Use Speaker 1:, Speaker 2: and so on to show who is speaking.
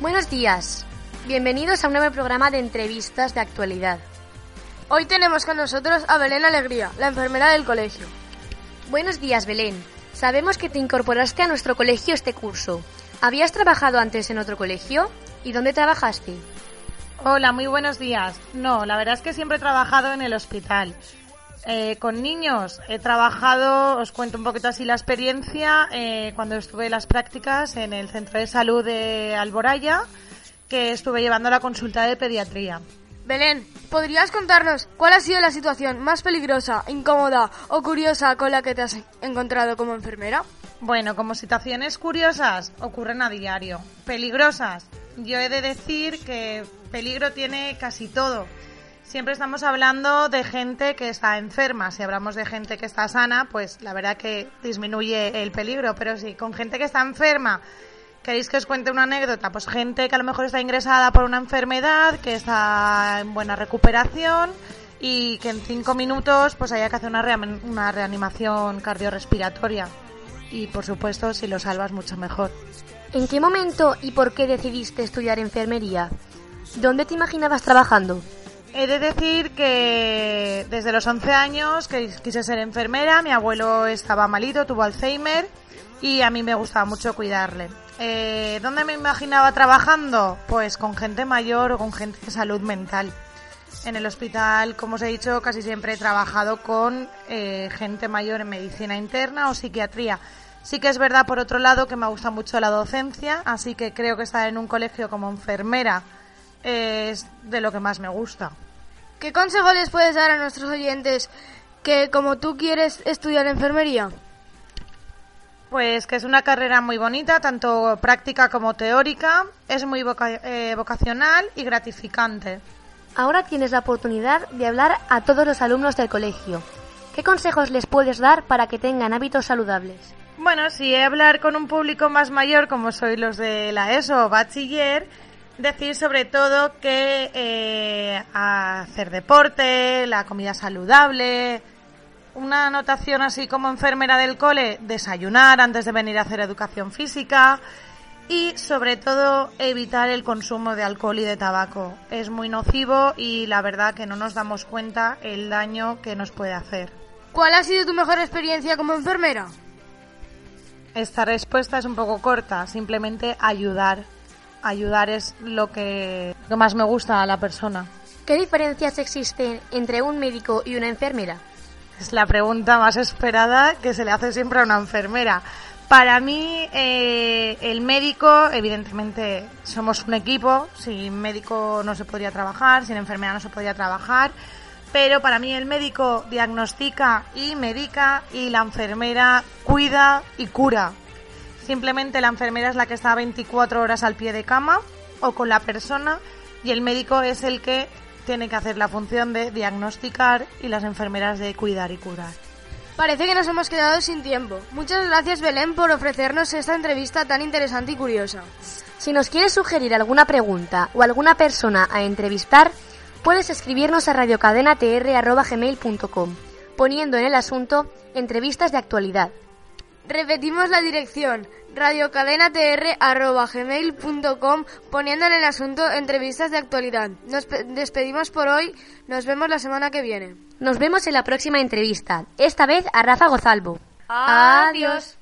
Speaker 1: Buenos días. Bienvenidos a un nuevo programa de entrevistas de actualidad.
Speaker 2: Hoy tenemos con nosotros a Belén Alegría, la enfermera del colegio.
Speaker 1: Buenos días, Belén. Sabemos que te incorporaste a nuestro colegio este curso. ¿Habías trabajado antes en otro colegio? ¿Y dónde trabajaste?
Speaker 3: Hola, muy buenos días. No, la verdad es que siempre he trabajado en el hospital. Eh, con niños he trabajado, os cuento un poquito así la experiencia, eh, cuando estuve en las prácticas en el Centro de Salud de Alboraya, que estuve llevando la consulta de pediatría.
Speaker 2: Belén, ¿podrías contarnos cuál ha sido la situación más peligrosa, incómoda o curiosa con la que te has encontrado como enfermera?
Speaker 3: Bueno, como situaciones curiosas ocurren a diario. Peligrosas, yo he de decir que peligro tiene casi todo siempre estamos hablando de gente que está enferma. Si hablamos de gente que está sana, pues la verdad que disminuye el peligro. Pero sí, con gente que está enferma, ¿queréis que os cuente una anécdota? Pues gente que a lo mejor está ingresada por una enfermedad, que está en buena recuperación y que en cinco minutos pues haya que hacer una, una reanimación cardiorrespiratoria. Y por supuesto, si lo salvas, mucho mejor.
Speaker 1: ¿En qué momento y por qué decidiste estudiar enfermería? ¿Dónde te imaginabas trabajando?
Speaker 3: He de decir que desde los 11 años que quise ser enfermera, mi abuelo estaba malito, tuvo Alzheimer y a mí me gustaba mucho cuidarle. Eh, ¿Dónde me imaginaba trabajando? Pues con gente mayor o con gente de salud mental. En el hospital, como os he dicho, casi siempre he trabajado con eh, gente mayor en medicina interna o psiquiatría. Sí que es verdad, por otro lado, que me gusta mucho la docencia, así que creo que estar en un colegio como enfermera es de lo que más me gusta.
Speaker 2: ¿Qué consejo les puedes dar a nuestros oyentes que como tú quieres estudiar enfermería?
Speaker 3: Pues que es una carrera muy bonita, tanto práctica como teórica, es muy eh, vocacional y gratificante.
Speaker 1: Ahora tienes la oportunidad de hablar a todos los alumnos del colegio. ¿Qué consejos les puedes dar para que tengan hábitos saludables?
Speaker 3: Bueno, si he hablar con un público más mayor, como soy los de la ESO o bachiller, decir sobre todo que eh, hacer deporte, la comida saludable, una anotación así como enfermera del cole, desayunar antes de venir a hacer educación física y sobre todo evitar el consumo de alcohol y de tabaco. Es muy nocivo y la verdad que no nos damos cuenta el daño que nos puede hacer.
Speaker 2: ¿Cuál ha sido tu mejor experiencia como enfermera?
Speaker 3: Esta respuesta es un poco corta, simplemente ayudar ayudar es lo que, más me gusta a la persona.
Speaker 1: ¿Qué diferencias existen entre un médico y una enfermera?
Speaker 3: Es la pregunta más esperada que se le hace siempre a una enfermera. Para mí, eh, el médico, evidentemente, somos un equipo. Sin médico no se podría trabajar, sin enfermera no se podría trabajar. Pero para mí el médico diagnostica y medica y la enfermera cuida y cura. Simplemente la enfermera es la que está 24 horas al pie de cama o con la persona y el médico es el que tiene que hacer la función de diagnosticar y las enfermeras de cuidar y curar.
Speaker 2: Parece que nos hemos quedado sin tiempo. Muchas gracias Belén por ofrecernos esta entrevista tan interesante y curiosa.
Speaker 1: Si nos quieres sugerir alguna pregunta o alguna persona a entrevistar, puedes escribirnos a radiocadenatr.gmail.com poniendo en el asunto entrevistas de actualidad.
Speaker 2: Repetimos la dirección radiocadenatr.gmail.com poniendo en el asunto entrevistas de actualidad. Nos despedimos por hoy, nos vemos la semana que viene.
Speaker 1: Nos vemos en la próxima entrevista, esta vez a Rafa Gozalvo.
Speaker 2: Adiós.